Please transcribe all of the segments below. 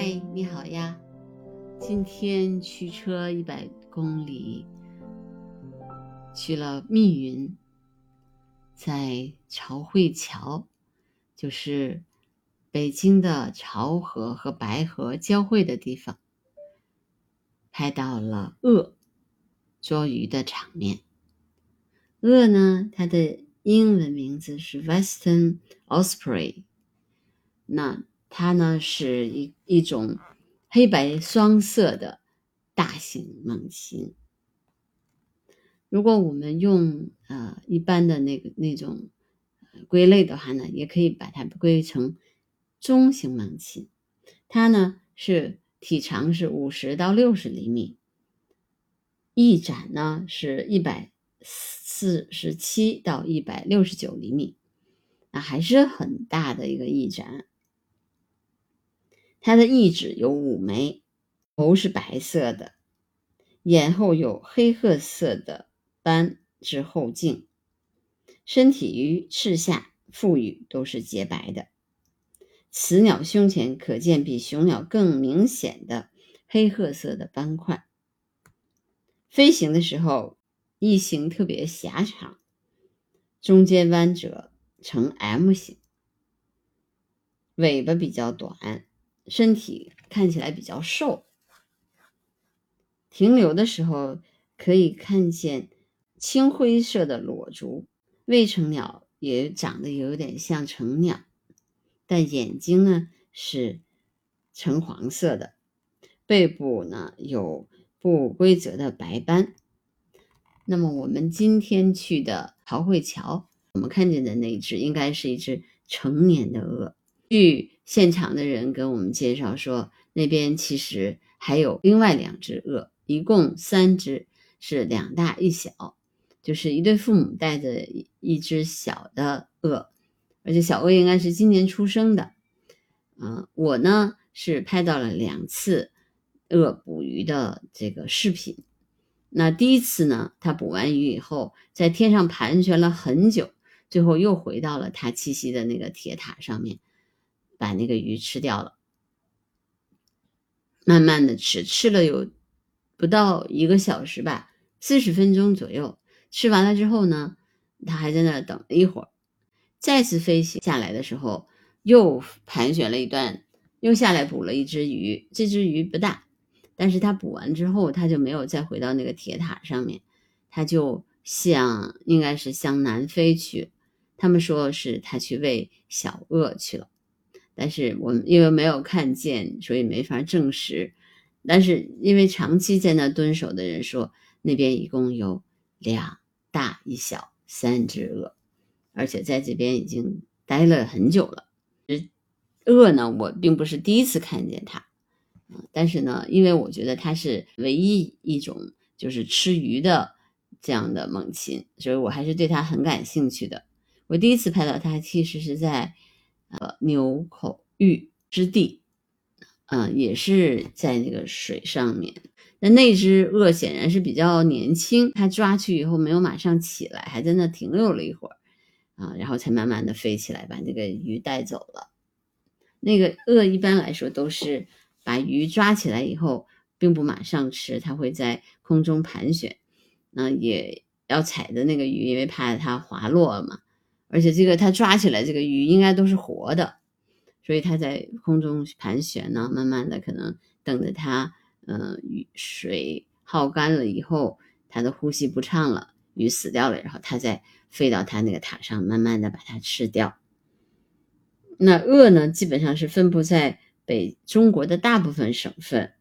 嗨，你好呀！今天驱车一百公里，去了密云，在潮汇桥，就是北京的潮河和白河交汇的地方，拍到了鳄捉鱼的场面。鳄呢，它的英文名字是 Western Osprey，那。它呢是一一种黑白双色的大型猛禽。如果我们用呃一般的那个那种归类的话呢，也可以把它归成中型猛禽。它呢是体长是五十到六十厘米，翼展呢是一百四十七到一百六十九厘米，那还是很大的一个翼展。它的翼指有五枚，头是白色的，眼后有黑褐色的斑至后颈，身体与翅下、腹羽都是洁白的。雌鸟胸前可见比雄鸟更明显的黑褐色的斑块。飞行的时候，翼形特别狭长，中间弯折呈 M 型，尾巴比较短。身体看起来比较瘦，停留的时候可以看见青灰色的裸足。未成鸟也长得有点像成鸟，但眼睛呢是橙黄色的，背部呢有不规则的白斑。那么我们今天去的曹汇桥，我们看见的那只应该是一只成年的鳄。据现场的人跟我们介绍说，那边其实还有另外两只鳄，一共三只，是两大一小，就是一对父母带着一只小的鳄，而且小鳄应该是今年出生的。嗯，我呢是拍到了两次鳄捕鱼的这个视频。那第一次呢，它捕完鱼以后，在天上盘旋了很久，最后又回到了它栖息的那个铁塔上面。把那个鱼吃掉了，慢慢的吃，吃了有不到一个小时吧，四十分钟左右。吃完了之后呢，他还在那等了一会儿，再次飞行下来的时候，又盘旋了一段，又下来捕了一只鱼。这只鱼不大，但是他捕完之后，他就没有再回到那个铁塔上面，他就向应该是向南飞去。他们说是他去喂小鳄去了。但是我们因为没有看见，所以没法证实。但是因为长期在那蹲守的人说，那边一共有两大一小三只鳄，而且在这边已经待了很久了。鳄呢，我并不是第一次看见它，但是呢，因为我觉得它是唯一一种就是吃鱼的这样的猛禽，所以我还是对它很感兴趣的。我第一次拍到它，其实是在。呃，牛口峪之地，嗯，也是在那个水上面。那那只鳄显然是比较年轻，它抓去以后没有马上起来，还在那停留了一会儿，啊，然后才慢慢的飞起来，把那个鱼带走了。那个鳄一般来说都是把鱼抓起来以后，并不马上吃，它会在空中盘旋，那也要踩的那个鱼，因为怕它滑落嘛。而且这个它抓起来这个鱼应该都是活的，所以它在空中盘旋呢，慢慢的可能等着它，嗯，鱼水耗干了以后，它的呼吸不畅了，鱼死掉了，然后它再飞到它那个塔上，慢慢的把它吃掉。那鳄呢，基本上是分布在北中国的大部分省份，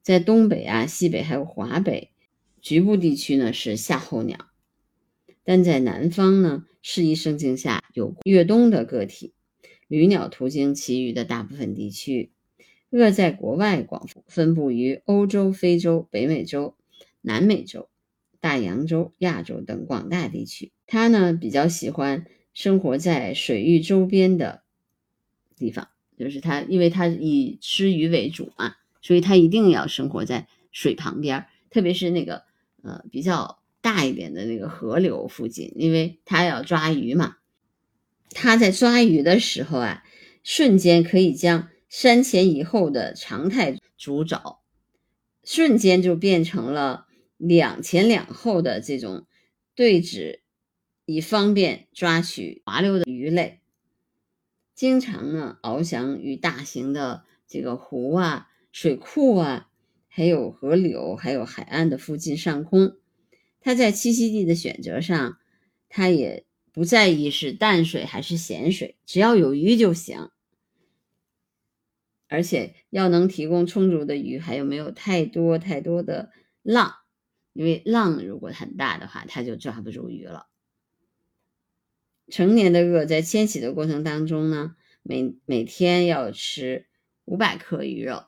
在东北啊、西北还有华北局部地区呢是夏候鸟。但在南方呢，适宜生境下有越冬的个体，旅鸟途经其余的大部分地区。鳄在国外广分布于欧洲、非洲、北美洲、南美洲、大洋洲、亚洲等广大地区。它呢比较喜欢生活在水域周边的地方，就是它，因为它以吃鱼为主嘛，所以它一定要生活在水旁边，特别是那个呃比较。大一点的那个河流附近，因为它要抓鱼嘛。它在抓鱼的时候啊，瞬间可以将山前以后的常态主爪，瞬间就变成了两前两后的这种对指，以方便抓取滑溜的鱼类。经常呢翱翔于大型的这个湖啊、水库啊，还有河流，还有海岸的附近上空。它在栖息地的选择上，它也不在意是淡水还是咸水，只要有鱼就行。而且要能提供充足的鱼，还有没有太多太多的浪？因为浪如果很大的话，它就抓不住鱼了。成年的鳄在迁徙的过程当中呢，每每天要吃五百克鱼肉，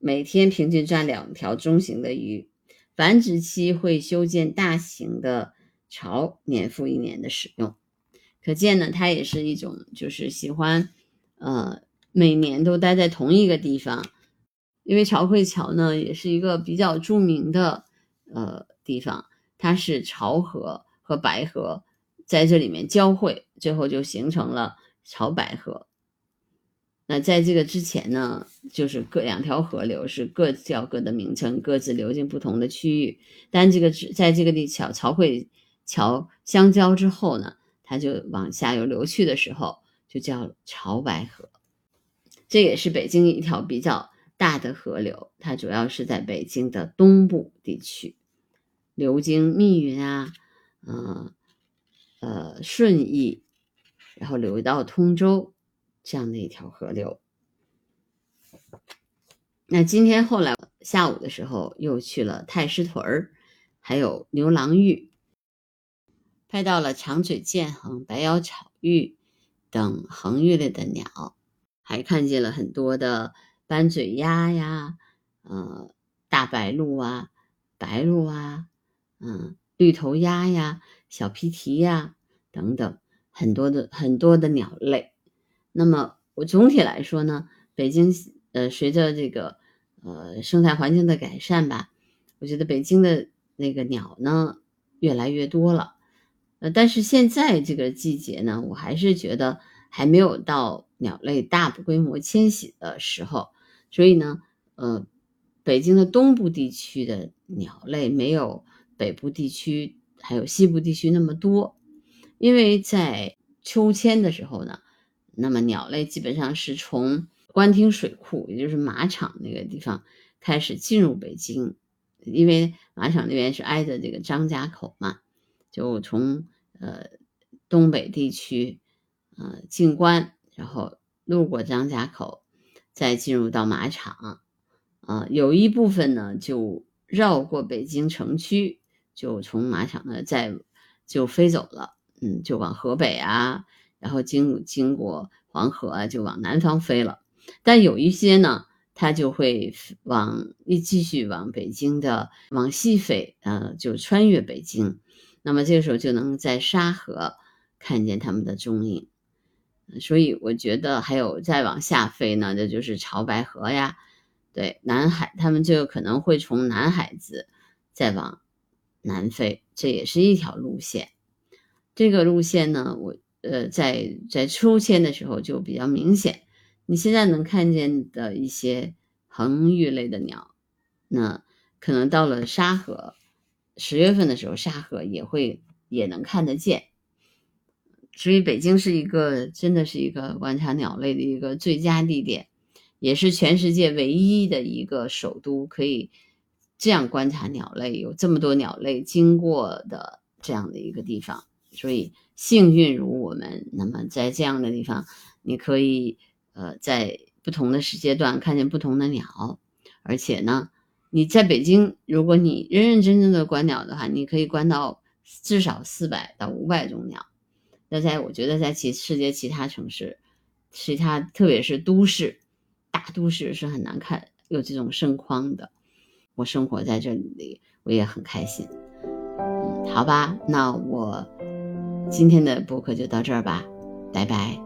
每天平均抓两条中型的鱼。繁殖期会修建大型的巢，年复一年的使用，可见呢，它也是一种就是喜欢，呃，每年都待在同一个地方，因为潮汇桥呢也是一个比较著名的呃地方，它是潮河和白河在这里面交汇，最后就形成了潮白河。那在这个之前呢，就是各两条河流是各叫各的名称，各自流经不同的区域。但这个只在这个地桥潮汇桥相交之后呢，它就往下游流去的时候，就叫潮白河。这也是北京一条比较大的河流，它主要是在北京的东部地区，流经密云啊，呃呃顺义，然后流到通州。这样的一条河流。那今天后来下午的时候，又去了太师屯儿，还有牛郎峪，拍到了长嘴剑鸻、白腰草鹬等恒玉类的鸟，还看见了很多的斑嘴鸭呀，呃，大白鹭啊，白鹭啊，嗯，绿头鸭呀，小皮蹄呀，等等，很多的很多的鸟类。那么我总体来说呢，北京呃，随着这个呃生态环境的改善吧，我觉得北京的那个鸟呢越来越多了。呃，但是现在这个季节呢，我还是觉得还没有到鸟类大规模迁徙的时候，所以呢，呃，北京的东部地区的鸟类没有北部地区还有西部地区那么多，因为在秋千的时候呢。那么鸟类基本上是从官厅水库，也就是马场那个地方开始进入北京，因为马场那边是挨着这个张家口嘛，就从呃东北地区呃进关，然后路过张家口，再进入到马场，啊，有一部分呢就绕过北京城区，就从马场呢再就飞走了，嗯，就往河北啊。然后经经过黄河啊，就往南方飞了。但有一些呢，它就会往一继续往北京的往西飞，呃，就穿越北京。那么这个时候就能在沙河看见它们的踪影。所以我觉得还有再往下飞呢，这就是潮白河呀。对，南海他们就可能会从南海子再往南飞，这也是一条路线。这个路线呢，我。呃，在在秋千的时候就比较明显。你现在能看见的一些恒玉类的鸟，那可能到了沙河，十月份的时候，沙河也会也能看得见。所以北京是一个真的是一个观察鸟类的一个最佳地点，也是全世界唯一的一个首都可以这样观察鸟类，有这么多鸟类经过的这样的一个地方。所以幸运如我们，那么在这样的地方，你可以呃在不同的时间段看见不同的鸟，而且呢，你在北京，如果你认认真真的观鸟的话，你可以观到至少四百到五百种鸟。那在我觉得在其世界其他城市，其他特别是都市大都市是很难看有这种盛况的。我生活在这里，我也很开心。嗯，好吧，那我。今天的播客就到这儿吧，拜拜。